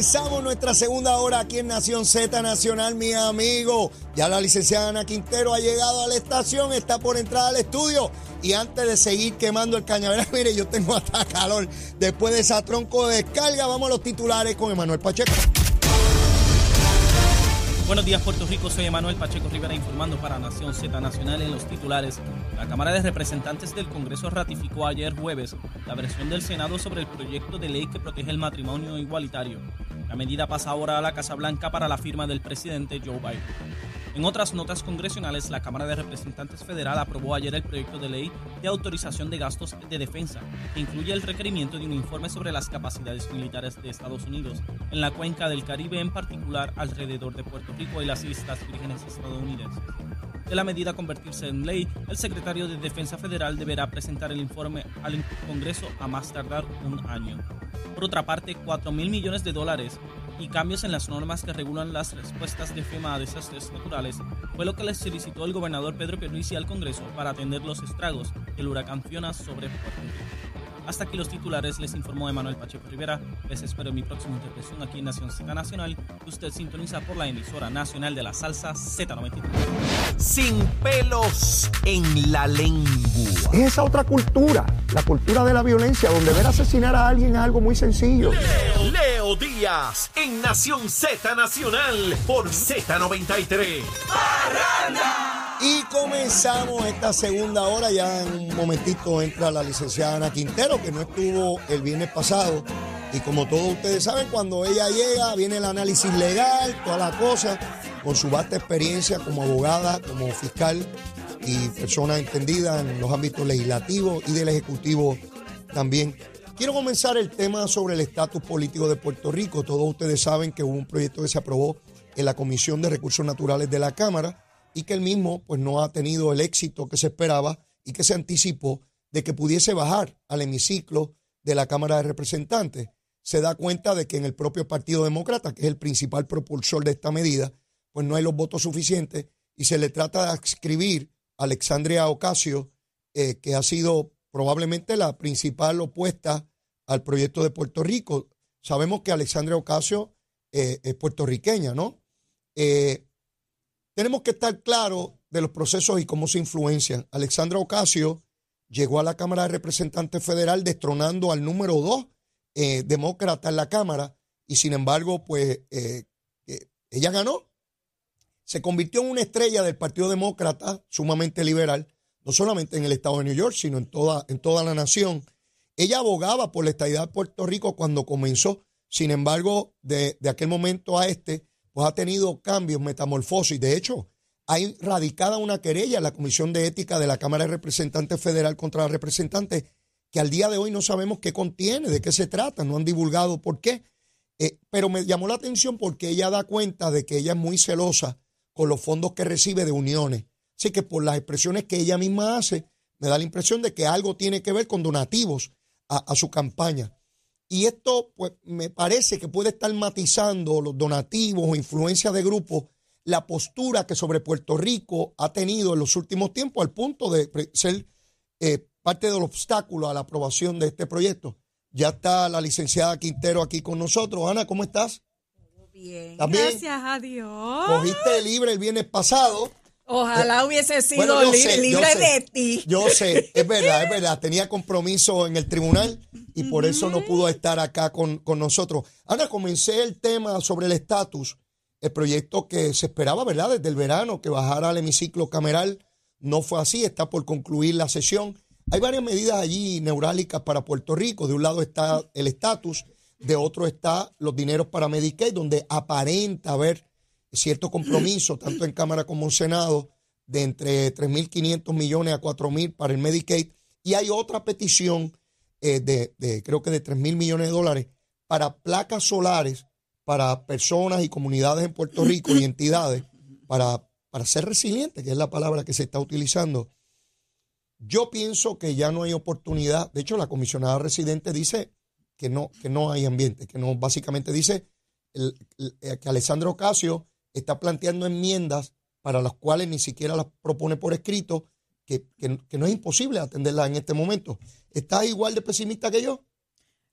Comenzamos nuestra segunda hora aquí en Nación Z Nacional, mi amigo. Ya la licenciada Ana Quintero ha llegado a la estación, está por entrar al estudio. Y antes de seguir quemando el cañaveral, mire, yo tengo hasta calor. Después de esa tronco de descarga, vamos a los titulares con Emanuel Pacheco. Buenos días, Puerto Rico. Soy Emanuel Pacheco Rivera informando para Nación Z Nacional en los titulares. La Cámara de Representantes del Congreso ratificó ayer jueves la versión del Senado sobre el proyecto de ley que protege el matrimonio igualitario. La medida pasa ahora a la Casa Blanca para la firma del presidente Joe Biden. En otras notas congresionales, la Cámara de Representantes Federal aprobó ayer el proyecto de ley de autorización de gastos de defensa, que incluye el requerimiento de un informe sobre las capacidades militares de Estados Unidos en la cuenca del Caribe, en particular alrededor de Puerto Rico y las Islas Vírgenes estadounidenses. De la medida convertirse en ley, el secretario de Defensa Federal deberá presentar el informe al Congreso a más tardar un año. Por otra parte, 4 mil millones de dólares y cambios en las normas que regulan las respuestas de FEMA a desastres naturales fue lo que les solicitó el gobernador Pedro Pierluisi al Congreso para atender los estragos del huracán Fiona sobre Puerto Rico. Hasta aquí los titulares, les informó Emanuel Pacheco Rivera. Les espero en mi próxima intervención aquí en Nación Z Nacional, usted sintoniza por la emisora nacional de la salsa Z93. Sin pelos en la lengua. Es esa otra cultura, la cultura de la violencia, donde ver asesinar a alguien es algo muy sencillo. Leo, Leo Díaz en Nación Z Nacional por Z93. Y comenzamos esta segunda hora. Ya en un momentito entra la licenciada Ana Quintero, que no estuvo el viernes pasado. Y como todos ustedes saben, cuando ella llega, viene el análisis legal, toda la cosa, con su vasta experiencia como abogada, como fiscal y persona entendida en los ámbitos legislativos y del Ejecutivo también. Quiero comenzar el tema sobre el estatus político de Puerto Rico. Todos ustedes saben que hubo un proyecto que se aprobó en la Comisión de Recursos Naturales de la Cámara y que el mismo pues no ha tenido el éxito que se esperaba y que se anticipó de que pudiese bajar al hemiciclo de la Cámara de Representantes. Se da cuenta de que en el propio Partido Demócrata, que es el principal propulsor de esta medida, pues no hay los votos suficientes y se le trata de adscribir a Alexandria Ocasio, eh, que ha sido probablemente la principal opuesta al proyecto de Puerto Rico. Sabemos que Alexandria Ocasio eh, es puertorriqueña, ¿no? Eh, tenemos que estar claros de los procesos y cómo se influencian. Alexandra Ocasio llegó a la Cámara de Representantes Federal destronando al número dos eh, demócrata en la Cámara y sin embargo, pues eh, eh, ella ganó. Se convirtió en una estrella del Partido Demócrata, sumamente liberal, no solamente en el estado de New York, sino en toda, en toda la nación. Ella abogaba por la estadidad de Puerto Rico cuando comenzó, sin embargo, de, de aquel momento a este, pues ha tenido cambios, metamorfosis. De hecho, hay radicada una querella en la Comisión de Ética de la Cámara de Representantes Federal contra la representante que al día de hoy no sabemos qué contiene, de qué se trata, no han divulgado por qué. Eh, pero me llamó la atención porque ella da cuenta de que ella es muy celosa con los fondos que recibe de uniones. Así que por las expresiones que ella misma hace, me da la impresión de que algo tiene que ver con donativos a, a su campaña. Y esto, pues, me parece que puede estar matizando los donativos o influencias de grupos, la postura que sobre Puerto Rico ha tenido en los últimos tiempos, al punto de ser eh, parte del obstáculo a la aprobación de este proyecto. Ya está la licenciada Quintero aquí con nosotros. Ana, ¿cómo estás? Bien. ¿También? Gracias a Dios. Cogiste libre el viernes pasado. Ojalá hubiese sido Bueno, yo li- sé, libre sé. de ti. Yo sé, es verdad, es verdad. Tenía compromiso en el tribunal y por eso no pudo estar acá con, con nosotros. Ahora comencé el tema sobre el estatus, el proyecto que se esperaba, ¿verdad? Desde el verano, que bajara al hemiciclo cameral. No fue así, está por concluir la sesión. Hay varias medidas allí neurálgicas para Puerto Rico. De un lado está el estatus, de otro está los dineros para Medicaid, donde aparenta haber cierto compromiso, tanto en Cámara como en Senado, de entre 3.500 millones a 4.000 para el Medicaid. Y hay otra petición eh, de, de, creo que de 3.000 millones de dólares para placas solares para personas y comunidades en Puerto Rico y entidades para, para ser resilientes, que es la palabra que se está utilizando. Yo pienso que ya no hay oportunidad. De hecho, la comisionada residente dice que no, que no hay ambiente, que no, básicamente dice el- el- que Alessandro Ocasio está planteando enmiendas para las cuales ni siquiera las propone por escrito, que, que- que no es imposible atenderlas en este momento. ¿Estás igual de pesimista que yo?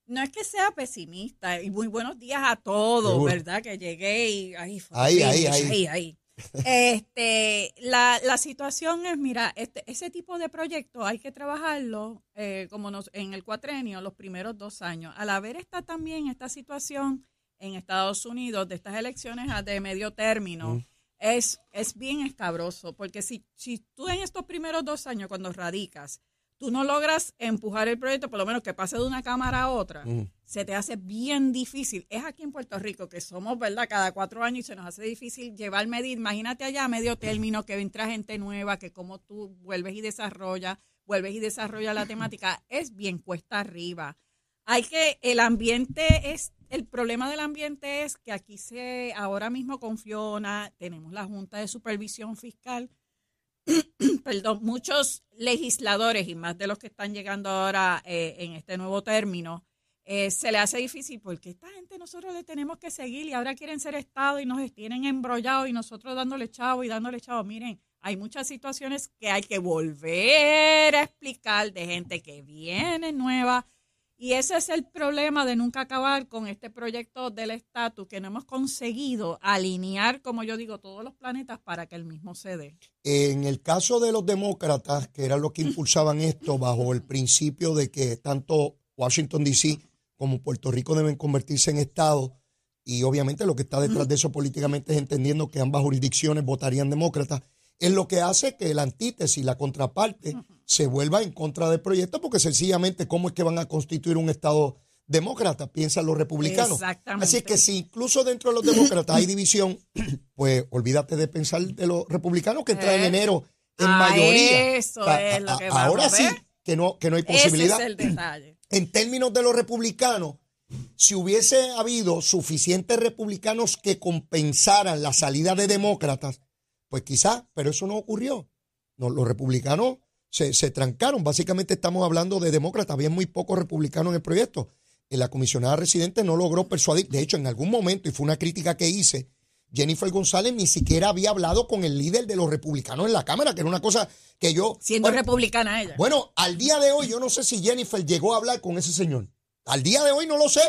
No es que sea pesimista y muy buenos días a todos, Seguro. ¿verdad? Que llegué y ahí fue. Ahí, ahí, ahí. ahí, ahí. Este, la, la situación es, mira, este, ese tipo de proyectos hay que trabajarlo eh, como nos, en el cuatrenio los primeros dos años. Al haber esta también esta situación en Estados Unidos de estas elecciones a- de medio término, es, es bien escabroso, porque si, si tú en estos primeros dos años, cuando radicas, tú no logras empujar el proyecto, por lo menos que pase de una cámara a otra, Mm. se te hace bien difícil. Es aquí en Puerto Rico que somos, ¿verdad? Cada cuatro años y se nos hace difícil llevar medidas. Imagínate allá a medio término que entra gente nueva, que como tú vuelves y desarrollas, vuelves y desarrollas la temática, es bien cuesta arriba. Hay que, el ambiente es, el problema del ambiente es que aquí se, ahora mismo confiona, tenemos la Junta de Supervisión Fiscal, perdón, muchos legisladores y más de los que están llegando ahora eh, en este nuevo término, eh, se le hace difícil porque esta gente nosotros le tenemos que seguir y ahora quieren ser Estado y nos tienen embrollados y nosotros dándole chavo y dándole chavo. Miren, hay muchas situaciones que hay que volver a explicar de gente que viene nueva. Y ese es el problema de nunca acabar con este proyecto del estatus, que no hemos conseguido alinear, como yo digo, todos los planetas para que el mismo se dé. En el caso de los demócratas, que eran los que impulsaban esto bajo el principio de que tanto Washington, D.C. como Puerto Rico deben convertirse en Estado, y obviamente lo que está detrás de eso políticamente es entendiendo que ambas jurisdicciones votarían demócratas, es lo que hace que la antítesis, la contraparte, se vuelva en contra del proyecto, porque sencillamente, ¿cómo es que van a constituir un Estado demócrata? Piensan los republicanos. Exactamente. Así es que si incluso dentro de los demócratas hay división, pues olvídate de pensar de los republicanos que traen Eh, enero en mayoría. eso es lo que ahora sí que no, que no hay Ese es posibilidad. el detalle. En términos de los republicanos, si hubiese habido suficientes republicanos que compensaran la salida de demócratas, pues quizás, pero eso no ocurrió. No, los republicanos se, se trancaron. Básicamente estamos hablando de demócratas. Había muy pocos republicanos en el proyecto. Y la comisionada residente no logró persuadir. De hecho, en algún momento, y fue una crítica que hice, Jennifer González ni siquiera había hablado con el líder de los republicanos en la Cámara, que era una cosa que yo... Siendo Bueno, republicana ella. bueno, al día de hoy yo no sé si Jennifer llegó a hablar con ese señor. Al día de hoy no lo sé.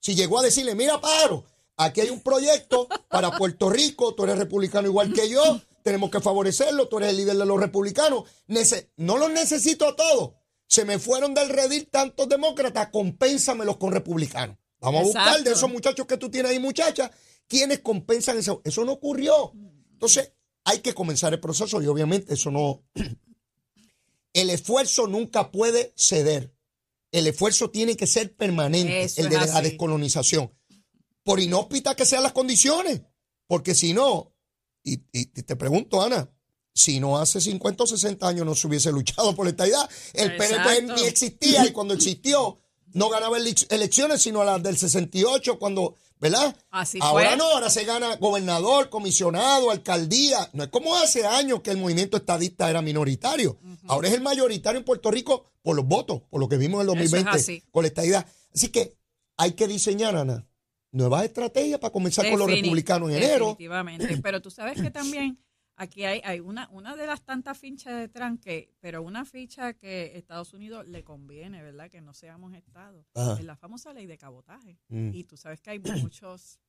Si llegó a decirle, mira, pájaro, aquí hay un proyecto para Puerto Rico, tú eres republicano igual que yo, tenemos que favorecerlo, tú eres el líder de los republicanos. Nece- no los necesito a todos. Se me fueron del redil tantos demócratas, compénsamelos con republicanos. Vamos a buscar de esos muchachos que tú tienes ahí, muchachas, quienes compensan eso. Eso no ocurrió. Entonces, hay que comenzar el proceso y obviamente eso no, el esfuerzo nunca puede ceder. El esfuerzo tiene que ser permanente, Eso el de la así. descolonización. Por inhóspitas que sean las condiciones. Porque si no, y, y- te pregunto, Ana, si no hace 50 o 60 años no se hubiese luchado por esta idea, el PNP Exacto. ni existía y cuando existió no ganaba ele- elecciones sino a las del 68 cuando, ¿verdad? Así ahora fue. no, ahora se gana gobernador, comisionado, alcaldía. No es como hace años que el movimiento estadista era minoritario. Ahora es el mayoritario en Puerto Rico por los votos, por lo que vimos en el Eso es 2020 así. con la estadidad. Así que hay que diseñar, Ana, nuevas estrategias para comenzar con los republicanos en enero. Definitivamente. Pero tú sabes que también aquí hay, hay una, una de las tantas fichas de Trump que, pero una ficha que Estados Unidos le conviene, ¿verdad? Que no seamos Estado. Ajá. Es la famosa ley de cabotaje. Mm. Y tú sabes que hay muchas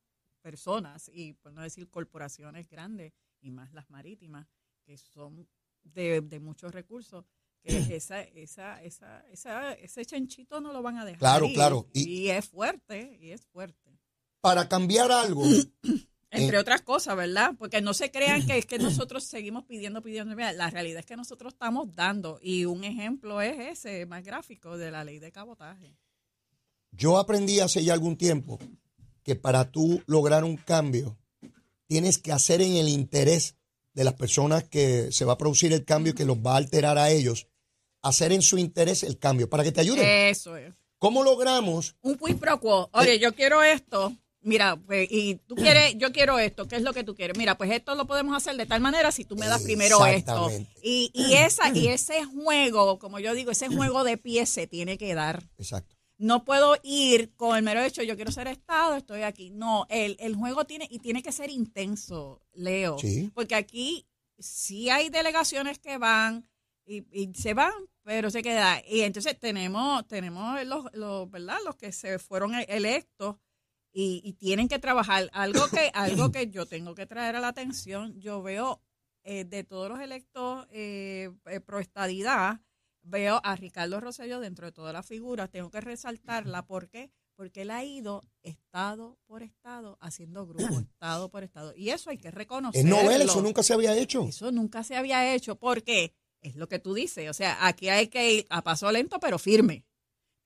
personas, y por no decir corporaciones grandes, y más las marítimas, que son de, de muchos recursos, que esa, esa, esa, esa, ese chanchito no lo van a dejar. Claro, ir. claro. Y, Y- es fuerte, y es fuerte. Para cambiar algo, Entre Eh. otras cosas, ¿verdad? Porque no se crean que es que nosotros seguimos pidiendo, pidiendo. Mira, la realidad es que nosotros estamos dando. Y un ejemplo es ese, más gráfico, de la ley de cabotaje. yo aprendí hace ya algún tiempo que para tú lograr un cambio, tienes que hacer en el interés de las personas que se va a producir el cambio y que los va a alterar a ellos, hacer en su interés el cambio, para que te ayuden. Eso es. ¿Cómo logramos Un quid pro quo. Oye, yo quiero esto. Mira, pues, y tú quieres, yo quiero esto, ¿qué es lo que tú quieres? Mira, pues esto lo podemos hacer de tal manera si tú me das primero esto. Y, y, esa, y ese juego, como yo digo, ese juego de pies se tiene que dar. Exacto. No puedo ir con el mero hecho, yo quiero ser Estado, estoy aquí. No, el, el juego tiene, y tiene que ser intenso, Leo. Sí. Porque aquí sí hay delegaciones que van y, y se van, pero se queda. Y entonces tenemos, tenemos los, los, ¿verdad? Los que se fueron e- electos y, y tienen que trabajar. Algo que, algo que yo tengo que traer a la atención, yo veo eh, de todos los electos eh, eh, pro estadidad, veo a Ricardo Rosselló dentro de todas las figuras, tengo que resaltarla, ¿por qué? Porque él ha ido estado por estado haciendo grupo, estado por estado. Y eso hay que Es reconocerlo. novela, eso nunca se había hecho. Eso nunca se había hecho, porque es lo que tú dices, o sea, aquí hay que ir a paso lento pero firme.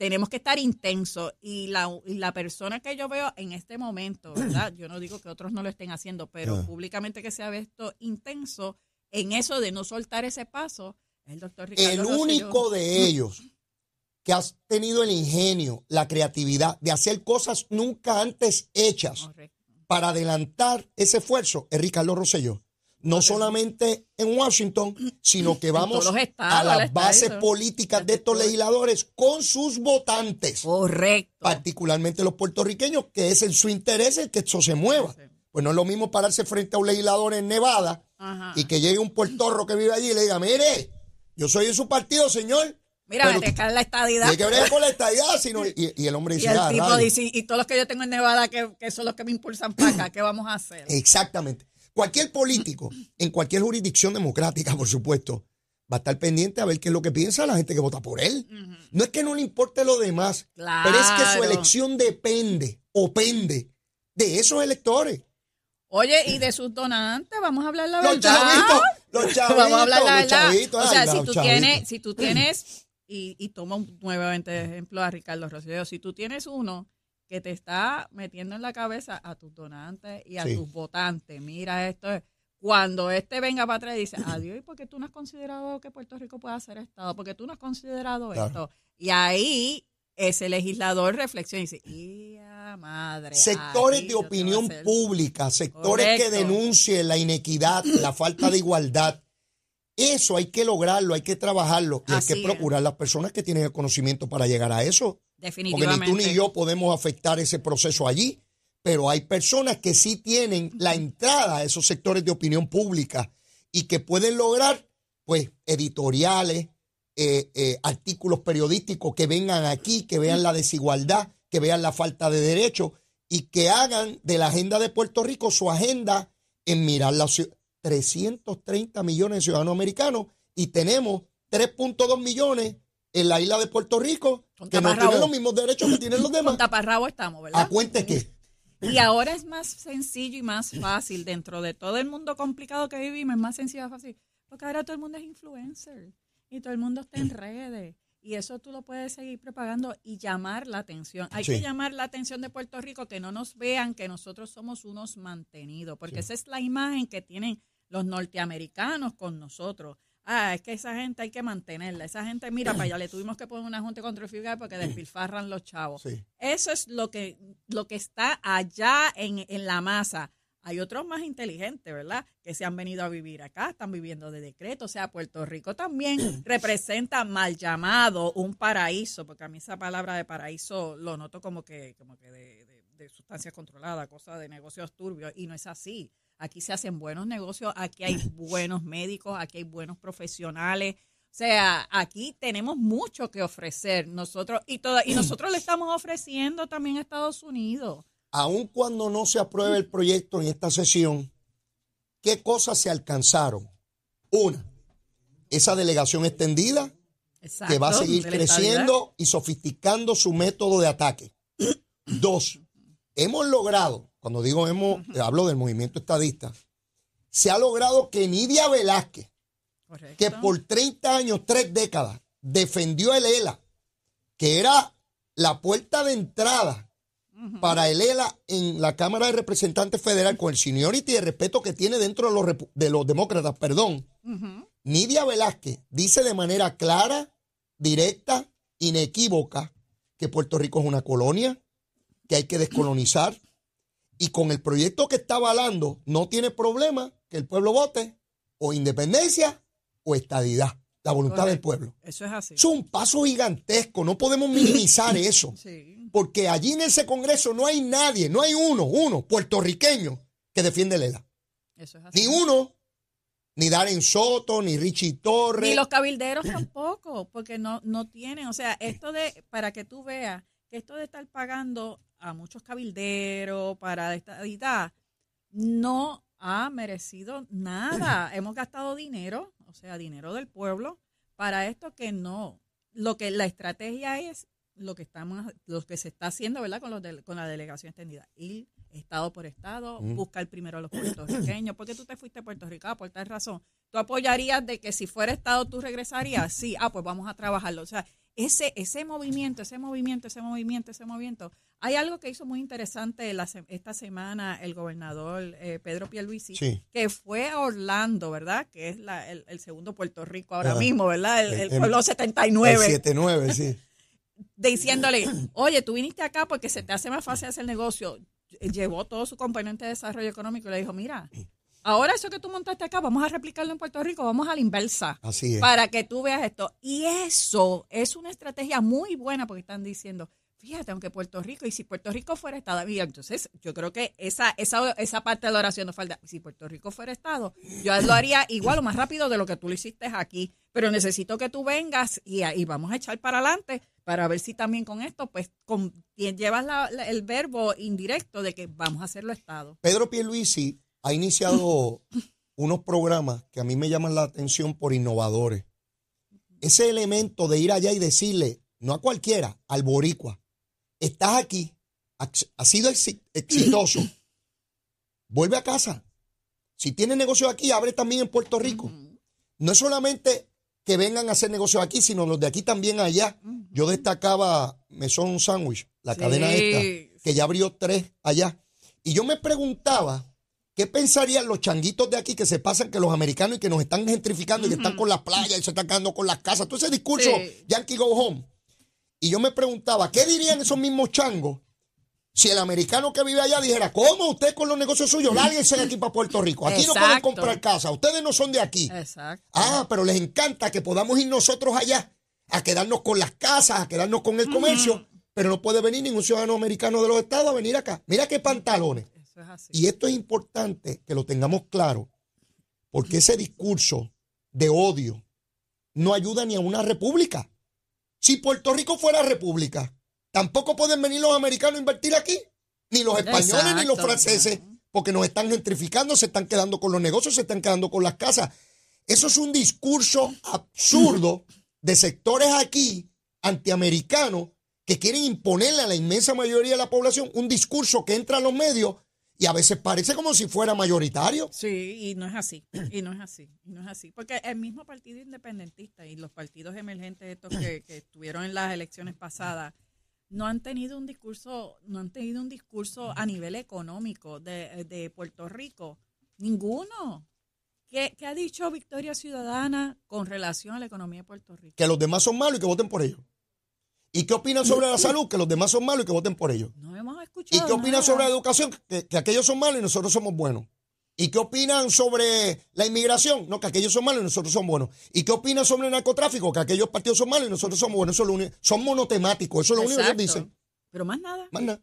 Tenemos que estar intensos y la, y la persona que yo veo en este momento, ¿verdad? Yo no digo que otros no lo estén haciendo, pero Ah. públicamente que se ha visto intenso en eso de no soltar ese paso, es el doctor Ricardo El Rosselló. único de ellos que has tenido el ingenio, la creatividad de hacer cosas nunca antes hechas Correcto. para adelantar ese esfuerzo es Ricardo Rosselló. No solamente en Washington, sino que vamos estados, a las bases eso. políticas de estos legisladores con sus votantes, Correcto. particularmente los puertorriqueños, que es en su interés el que esto se mueva. Pues no es lo mismo pararse frente a un legislador en Nevada Ajá. y que llegue un puertorro que vive allí y le diga, mire, yo soy de su partido, señor. Mira, pero te cae la estadidad. Tiene que ver con la estadidad, sino, y, y el hombre Y dice, el "Ah, tipo rayos". dice, y todos los que yo tengo en Nevada, que, que son los que me impulsan para acá, ¿qué vamos a hacer? Exactamente. Cualquier político, en cualquier jurisdicción democrática, por supuesto, va a estar pendiente a ver qué es lo que piensa la gente que vota por él. No es que no le importe lo demás, pero es que su elección depende o pende de esos electores. Oye, y de sus donantes, vamos a hablar la Los verdad. chavitos, los chavitos, vamos a hablar la los verdad. chavitos. o sea, si tú tienes, si tú tienes, y, y tomo nuevamente de ejemplo a Ricardo Rosselló, si tú tienes uno que te está metiendo en la cabeza a tus donantes y a Sí. tus votantes, mira esto, cuando este venga para atrás y dice, adiós, ¿y por qué tú no has considerado que Puerto Rico pueda ser Estado? Porque tú no has considerado Claro. esto. Y ahí ese legislador reflexiona y dice, ¡ya madre! Sectores de opinión hacer". pública, sectores que denuncien la inequidad, la falta de igualdad. Eso hay que lograrlo, hay que trabajarlo y hay que es. procurar las personas que tienen el conocimiento para llegar a eso. Porque ni Definitivamente. tú ni yo podemos afectar ese proceso allí, pero hay personas que sí tienen la entrada a esos sectores de opinión pública y que pueden lograr, pues, editoriales, eh, eh, artículos periodísticos que vengan aquí, que vean la desigualdad, que vean la falta de derechos y que hagan de la agenda de Puerto Rico su agenda en mirar la ciu- 330 millones de ciudadanos americanos y tenemos 3.2 millones en la isla de Puerto Rico Con que no tienen los mismos derechos que tienen los demás. Con taparrabo estamos, ¿verdad? ¿A cuente qué? Y ahora es más sencillo y más fácil dentro de todo el mundo complicado que vivimos, es más sencillo y fácil. Porque ahora todo el mundo es influencer y todo el mundo está en redes. Y eso tú lo puedes seguir propagando y llamar la atención. Hay Sí. que llamar la atención de Puerto Rico, que no nos vean que nosotros somos unos mantenidos, porque esa es la imagen que tienen los norteamericanos con nosotros. Ah, es que esa gente hay que mantenerla. Esa gente, mira, para allá le tuvimos que poner una junta contra el FIGAR porque despilfarran los chavos. Sí. Eso es lo que, lo que está allá en, en la masa. Hay otros más inteligentes, ¿verdad? Que se han venido a vivir acá, están viviendo de decreto. O sea, Puerto Rico también representa mal llamado un paraíso, porque a mí esa palabra de paraíso lo noto como que, como que de, de, de sustancias controladas, cosa de negocios turbios, y no es así. Aquí se hacen buenos negocios, aquí hay buenos médicos, aquí hay buenos profesionales. O sea, aquí tenemos mucho que ofrecer nosotros y toda, y nosotros le estamos ofreciendo también a Estados Unidos. Aun cuando no se apruebe el proyecto en esta sesión, ¿qué cosas se alcanzaron? Una, esa delegación extendida que va a seguir creciendo y sofisticando su método de ataque. Dos, hemos logrado, cuando digo hemos, hablo del movimiento estadista, se ha logrado que Nidia Velázquez, Correcto. que por 30 años, tres décadas, defendió el ELA, que era la puerta de entrada para el ELA en la Cámara de Representantes Federal con el seniority y el respeto que tiene dentro de los, de los demócratas, perdón. Nidia Velázquez dice de manera clara, directa, inequívoca, que Puerto Rico es una colonia, que hay que descolonizar, y con el proyecto que está avalando no tiene problema que el pueblo vote o independencia o estadidad, la voluntad del pueblo. Eso es así. Es un paso gigantesco, no podemos minimizar eso, Sí. porque allí en ese Congreso no hay nadie, no hay uno, uno puertorriqueño que defiende el ELA. Eso es así. Ni uno, ni Darren Soto, ni Richie Torres. Ni los cabilderos tampoco, porque no, no tienen, o sea, esto de, para que tú veas, que esto de estar pagando a muchos cabilderos para esta edad, no ha merecido nada. Hemos gastado dinero, o sea, dinero del pueblo, para esto que no. Lo que la estrategia es lo que estamos, lo que se está haciendo, ¿verdad? Con los de- con la delegación extendida. Ir estado por estado, buscar primero a los puertorriqueños. porque tú te fuiste a Puerto Rico? Ah, por tal razón. ¿Tú apoyarías de que si fuera estado tú regresarías? Sí, ah, pues vamos a trabajarlo. O sea, ese, ese movimiento, ese movimiento, ese movimiento, ese movimiento. Hay algo que hizo muy interesante la esta semana el gobernador eh, Pedro Pierluisi, Sí. que fue a Orlando, ¿verdad? Que es la- el, el segundo Puerto Rico ahora Ah. mismo, ¿verdad? El, el El- pueblo El 79 7-9, sí. diciéndole, oye, tú viniste acá porque se te hace más fácil hacer negocio. Llevó todo su componente de desarrollo económico y le dijo, mira, ahora eso que tú montaste acá, vamos a replicarlo en Puerto Rico, vamos a la inversa. Así es. Para que tú veas esto. Y eso es una estrategia muy buena porque están diciendo, fíjate, aunque Puerto Rico, y si Puerto Rico fuera Estado, entonces yo creo que esa, esa, esa parte de la oración nos falta. Si Puerto Rico fuera Estado, yo lo haría igual o más rápido de lo que tú lo hiciste aquí. Pero necesito que tú vengas y, y vamos a echar para adelante para ver si también con esto, pues, con, llevas la- la- el verbo indirecto de que vamos a hacerlo Estado. Pedro Pierluisi ha iniciado unos programas que a mí me llaman la atención por innovadores. Ese elemento de ir allá y decirle, no a cualquiera, al boricua, estás aquí, has has sido exi- exitoso, vuelve a casa. Si tienes negocio aquí, abre también en Puerto Rico. No es solamente que vengan a hacer negocios aquí, sino los de aquí también allá. Yo destacaba Mesón Sandwich, la Sí, cadena esta, que ya abrió tres allá. Y yo me preguntaba, ¿qué pensarían los changuitos de aquí que se pasan que los americanos y que nos están gentrificando y que están con las playas y se están quedando con las casas? Todo ese discurso, Sí. Yankee Go Home. Y yo me preguntaba, ¿qué dirían esos mismos changos si el americano que vive allá dijera, ¿cómo usted con los negocios suyos? Lárguense de aquí para Puerto Rico. Aquí no pueden comprar casa. Ustedes no son de aquí. Exacto. Ah, pero les encanta que podamos ir nosotros allá a quedarnos con las casas, a quedarnos con el comercio, pero no puede venir ningún ciudadano americano de los estados a venir acá. Mira qué pantalones. Eso es así. Y esto es importante que lo tengamos claro, porque ese discurso de odio no ayuda ni a una república. Si Puerto Rico fuera república, tampoco pueden venir los americanos a invertir aquí, ni los españoles ni los franceses, porque nos están gentrificando, se están quedando con los negocios, se están quedando con las casas. Eso es un discurso absurdo de sectores aquí antiamericanos que quieren imponerle a la inmensa mayoría de la población un discurso que entra a los medios y a veces parece como si fuera mayoritario. Sí, y no es así, y no es así, y no es así, porque el mismo partido independentista y los partidos emergentes estos que, que estuvieron en las elecciones pasadas no han tenido un discurso, no han tenido un discurso a nivel económico de, de Puerto Rico, ninguno. ¿Qué, qué ha dicho Victoria Ciudadana con relación a la economía de Puerto Rico? Que los demás son malos y que voten por ellos. ¿Y qué opinan sobre la salud? Que los demás son malos y que voten por ellos. No hemos ¿Y escuchado. qué opinan nada. sobre la educación? Que, que aquellos son malos y nosotros somos buenos. ¿Y qué opinan sobre la inmigración? No, que aquellos son malos y nosotros somos buenos. ¿Y qué opinan sobre el narcotráfico? Que aquellos partidos son malos y nosotros somos buenos. Eso es lo único. Son monotemáticos. Eso es lo único que ellos dicen. Pero más nada. Más nada.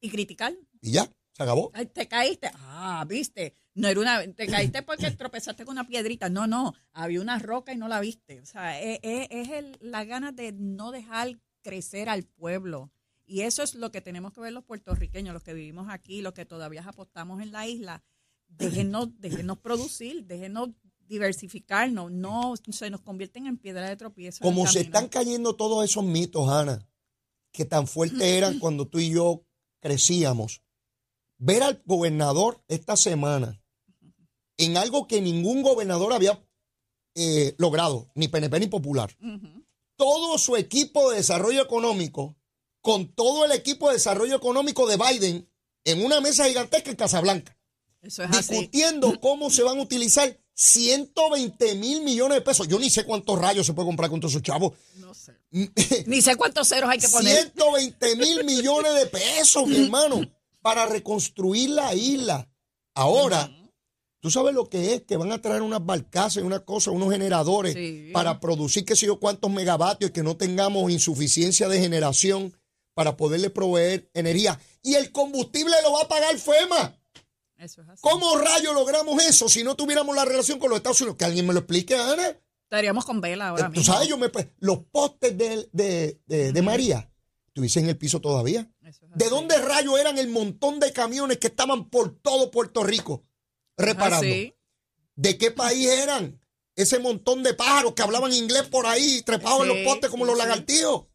Y criticar. Y ya, se acabó. Ay, te caíste. Ah, viste. No era una. Te caíste porque tropezaste con una piedrita. No, no. Había una roca y no la viste. O sea, es, es- es el- la gana de no dejar crecer al pueblo. Y eso es lo que tenemos que ver los puertorriqueños, los que vivimos aquí, los que todavía apostamos en la isla. Déjenos, déjenos producir, déjenos diversificarnos. No se nos convierten en piedra de tropiezo. Como se están cayendo todos esos mitos, Ana, que tan fuertes eran cuando tú y yo crecíamos. Ver al gobernador esta semana en algo que ningún gobernador había eh, logrado, ni PNP ni Popular. Todo su equipo de desarrollo económico, con todo el equipo de desarrollo económico de Biden, en una mesa gigantesca en Casablanca Eso es así. discutiendo cómo se van a utilizar 120 mil millones de pesos. Yo ni sé cuántos rayos se puede comprar con todos esos chavos. No sé. Ni sé cuántos ceros hay que poner. 120 mil millones de pesos, mi hermano, para reconstruir la isla. Ahora, tú sabes lo que es, que van a traer unas barcazas y una cosa, unos generadores Sí. para producir qué sé yo cuántos megavatios y que no tengamos insuficiencia de generación para poderle proveer energía. Y el combustible lo va a pagar FEMA. Eso es así. ¿Cómo rayos logramos eso si no tuviéramos la relación con los Estados Unidos? Que alguien me lo explique, Ana. Estaríamos con vela ahora Eh, Tú mismo. sabes, yo me, los postes de, de, de- de María estuviesen en el piso todavía. Eso es ¿De dónde rayos eran el montón de camiones que estaban por todo Puerto Rico reparando? Así. ¿De qué país eran? Ese montón de pájaros que hablaban inglés por ahí, trepados en los postes como sí, los lagartijos.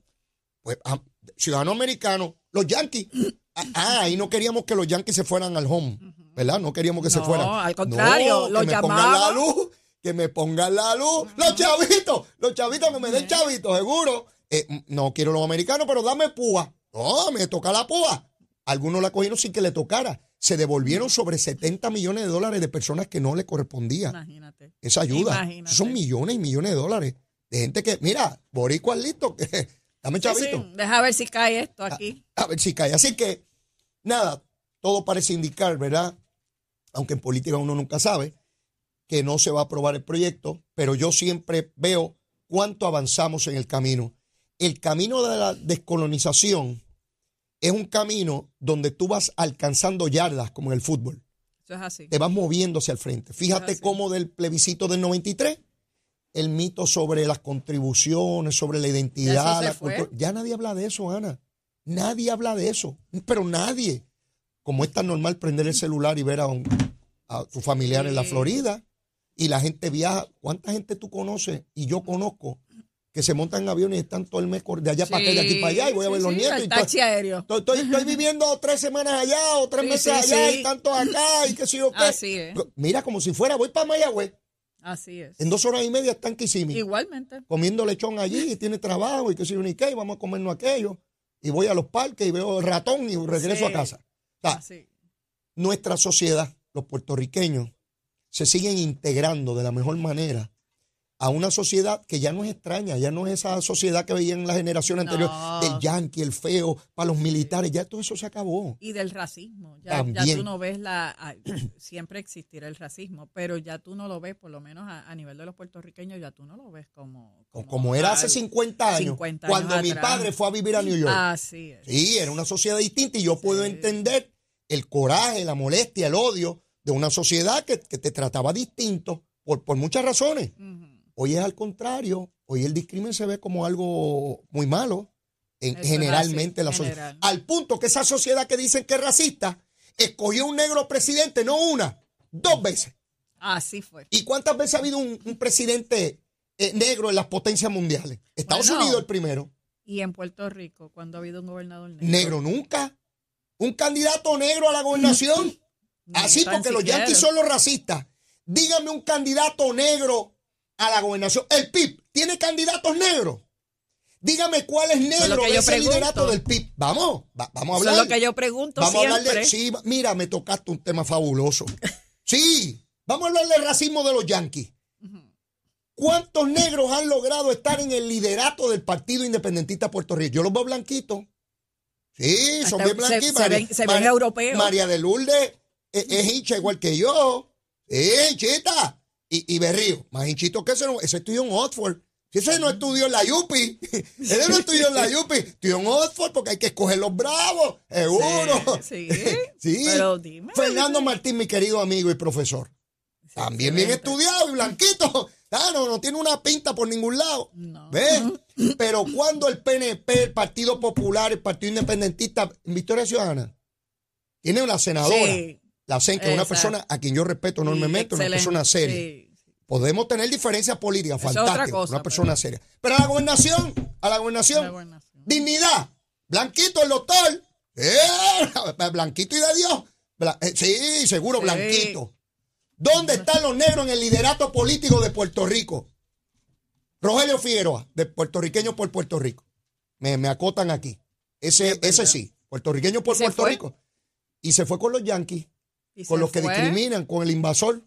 Pues, ah, ciudadano americano, los yankees. Ah, ah, ahí no queríamos que los yankees se fueran al home, ¿verdad? No queríamos que se No, fueran. al contrario, que los me pongan la luz, que me pongan la luz. Los chavitos, los chavitos que me den chavitos, seguro. Eh, no quiero los americanos, pero dame púa. No, me toca la púa. Algunos la cogieron sin que le tocara. Se devolvieron sobre 70 millones de dólares de personas que no le correspondía Imagínate. esa ayuda. Imagínate. Son millones y millones de dólares. De gente que, mira, boricua listo, que dame chavito. sí, Deja ver si cae esto aquí. A ver si cae. Así que, nada, todo parece indicar, ¿verdad? Aunque en política uno nunca sabe, que no se va a aprobar el proyecto, pero yo siempre veo cuánto avanzamos en el camino. El camino de la descolonización es un camino donde tú vas alcanzando yardas, como en el fútbol Eso es así. te vas moviendo hacia el frente. Fíjate cómo del plebiscito del 93, el mito sobre las contribuciones, sobre la identidad, la cultura. Ya nadie habla de eso, Ana. Nadie habla de eso. Pero nadie. Como es tan normal prender el celular y ver a, un- a tu familiar en la. Florida y la gente viaja. ¿Cuánta gente tú conoces y yo conozco que se montan en aviones y están todo el mes de allá para acá, de aquí para allá y voy a Sí, ver los sí, nietos? Y todo- taxi aéreo. Estoy, estoy- estoy viviendo tres semanas allá o tres Sí, meses sí, allá sí. y tantos acá y qué sé yo qué. Así es. Mira, como si fuera, voy para Mayagüez. Así es. En dos horas y media está en Kissimmee. Igualmente. Comiendo lechón allí y tiene trabajo y qué sé yo ni qué. Y vamos a comernos aquello. Y voy a los parques y veo el ratón y regreso Sí. a casa. O sea, Así. nuestra sociedad, los puertorriqueños, se siguen integrando de la mejor manera a una sociedad que ya no es extraña, ya no es esa sociedad que veían en la generación anterior No. del yankee, el feo, para los militares, ya todo eso se acabó. Y del racismo. Ya, ya tú no ves la. Siempre existirá el racismo, pero ya tú no lo ves, por lo menos a, a nivel de los puertorriqueños, ya tú no lo ves como. Como, como era hace algo. 50 años, 50 años cuando mi padre fue a vivir a New York. Así es. Sí, era una sociedad distinta y yo puedo entender el coraje, la molestia, el odio de una sociedad que, que te trataba distinto por, por muchas razones. Hoy es al contrario, hoy el discrimen se ve como algo muy malo en, Eso es generalmente la sociedad. general. Al punto que esa sociedad que dicen que es racista escogió un negro presidente, no una, dos veces. Así fue. ¿Y cuántas veces ha habido un, un presidente eh, negro en las potencias mundiales? Estados Bueno. Unidos el primero. Y en Puerto Rico, cuando ha habido un gobernador negro. Negro nunca. Un candidato negro a la gobernación. Así porque los yanquis son los racistas. Dígame un candidato negro a la gobernación. El PIB tiene candidatos negros. Dígame cuál es negro que de ese pregunto. liderato del PIB. Vamos, va- vamos a Eso hablar. es lo que yo pregunto vamos a siempre. hablar de. Sí, mira, me tocaste un tema fabuloso. Sí, vamos a hablar del racismo de los yanquis. ¿Cuántos negros han logrado estar en el liderato del Partido Independentista de Puerto Rico? Yo los veo blanquitos. Sí, son Hasta bien se- blanquitos. se ven- se ven europeos. María de Lourdes es, es hincha igual que yo. Es hinchita. Y, y Berrío, más hinchito que ese, no- ese estudió en Oxford. Si ese no estudió en la Yupi, ese no estudió en la Yupi, estudió en Oxford porque hay que escoger los bravos, seguro. Sí, Sí. Pero dime. Fernando Martín, mi querido amigo y profesor. También bien estudiado y blanquito. Ah, no, no tiene una pinta por ningún lado. No. ¿Ves? Pero cuando el PNP, el Partido Popular, el Partido Independentista, Victoria Ciudadana, tiene una senadora, Sí. La CEN, que es una persona a quien yo respeto enormemente, una persona seria. Sí. Podemos tener diferencias políticas, fantástico, cosa, una persona pero- seria. Pero a la gobernación, a la gobernación, La gobernación. dignidad, blanquito el doctor, eh, blanquito y de Dios. Bla- eh, sí, seguro, Sí. blanquito. ¿Dónde están los negros en el liderato político de Puerto Rico? Rogelio Figueroa, de puertorriqueño por Puerto Rico. Me, me acotan aquí. Ese, ese sí, puertorriqueño por ¿Y se Puerto fue? Rico. Y se fue con los yanquis, Y con los que fue. discriminan, con el invasor.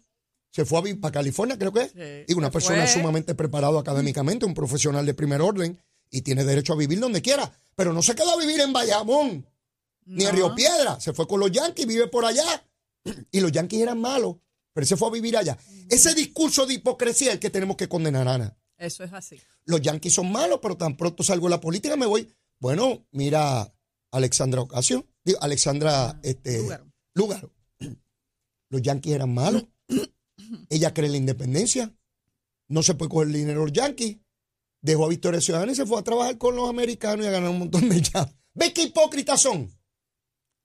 Se fue a vivir para California, creo que es. Sí, y una persona fue. sumamente preparado académicamente, un profesional de primer orden, y tiene derecho a vivir donde quiera. Pero no se quedó a vivir en Bayamón. ni en. Río Piedra. Se fue con los Yankees, vive por allá. Y los Yankees eran malos, pero se fue a vivir allá. Ese discurso de hipocresía es el que tenemos que condenar, Ana. Eso es así. Los Yankees son malos, pero tan pronto salgo de la política me voy. Bueno, mira Alexandra Ocasio, digo, Alexandra este, Lúgaro. Lúgaro. Los Yankees eran malos. Ella cree en la independencia. No se puede coger el dinero de los Yankees. Dejó a Victoria Ciudadana y se fue a trabajar con los americanos y a ganar un montón de llaves. ¿Ves qué hipócritas son?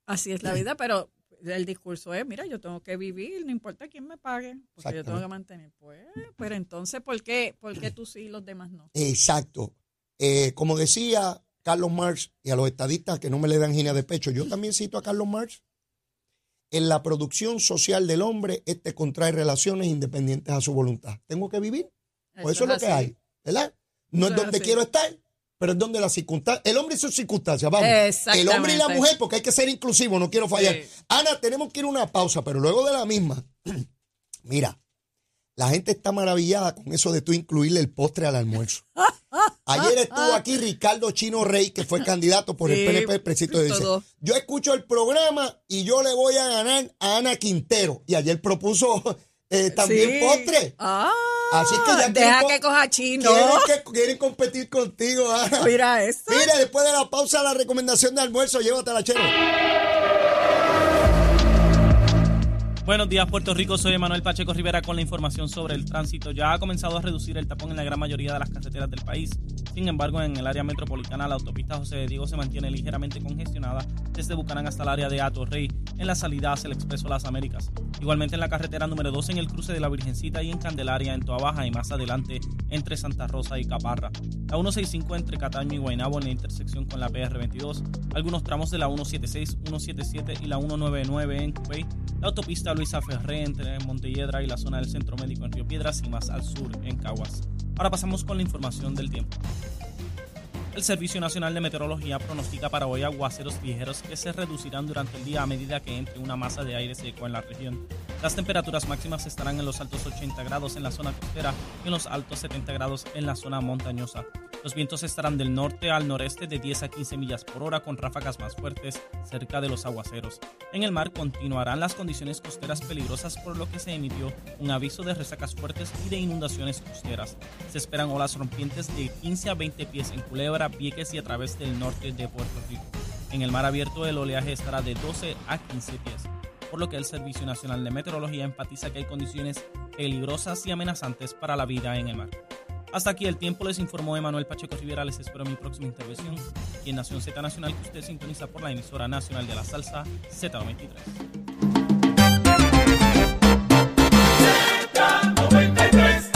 Así es la vida, pero el discurso es, mira, yo tengo que vivir, no importa quién me pague, porque yo tengo que mantener. Pues, pero entonces, ¿por qué, ¿por qué tú sí y los demás no? Exacto. Eh, como decía Carlos Marx y a los estadistas que no me le dan gina de pecho, yo también cito a Carlos Marx. En la producción social del hombre, este contrae relaciones independientes a su voluntad. Tengo que vivir. Pues eso, es lo que hay, ¿verdad? No Eso es donde quiero estar, pero es donde las circunstancias. El hombre y sus circunstancias, vamos. El hombre y la mujer, porque hay que ser inclusivo, no quiero fallar. Sí. Ana, tenemos que ir a una pausa, pero luego de la misma, mira, la gente está maravillada con eso de tú incluirle el postre al almuerzo. Ayer estuvo aquí Ricardo Chino Rey, que fue candidato por el Sí, PNP del precinto de dice, yo escucho el programa y yo le voy a ganar a Ana Quintero. Y ayer propuso eh, también Sí. postre. Ah, Así que ya deja quieren que co- coja chino. Quieren, que, quieren competir contigo, Ana. Mira eso. Mira, después de la pausa, la recomendación de almuerzo, llévatela, chero. Buenos días, Puerto Rico. Soy Manuel Pacheco Rivera con la información sobre el tránsito. Ya ha comenzado a reducir el tapón en la gran mayoría de las carreteras del país. Sin embargo, en el área metropolitana, la autopista José de Diego se mantiene ligeramente congestionada desde Bucanán hasta el área de Atorrey, en la salida hacia el Expreso Las Américas. Igualmente en la carretera número 2 en el cruce de la Virgencita y en Candelaria, en Toa Baja y más adelante entre Santa Rosa y Caparra. La 165 entre Cataño y Guaynabo en la intersección con la PR22. Algunos tramos de la 176, 177 y la 199 en Cupey. La autopista Luisa Ferré entre Montelledra y la zona del Centro Médico en Río Piedras y más al sur en Caguas. Ahora pasamos con la información del tiempo. El Servicio Nacional de Meteorología pronostica para hoy aguaceros ligeros que se reducirán durante el día a medida que entre una masa de aire seco en la región. Las temperaturas máximas estarán en los altos 80 grados en la zona costera y en los altos 70 grados en la zona montañosa. Los vientos estarán del norte al noreste de 10 a 15 millas por hora con ráfagas más fuertes cerca de los aguaceros. En el mar continuarán las condiciones costeras peligrosas por lo que se emitió un aviso de resacas fuertes y de inundaciones costeras. Se esperan olas rompientes de 15 a 20 pies en Culebra, Vieques y a través del norte de Puerto Rico. En el mar abierto el oleaje estará de 12 a 15 pies, por lo que el Servicio Nacional de Meteorología enfatiza que hay condiciones peligrosas y amenazantes para la vida en el mar. Hasta aquí el tiempo, les informó Emanuel Pacheco Rivera, les espero en mi próxima intervención aquí en Nación Z Nacional, que usted sintoniza por la emisora nacional de la salsa Z93.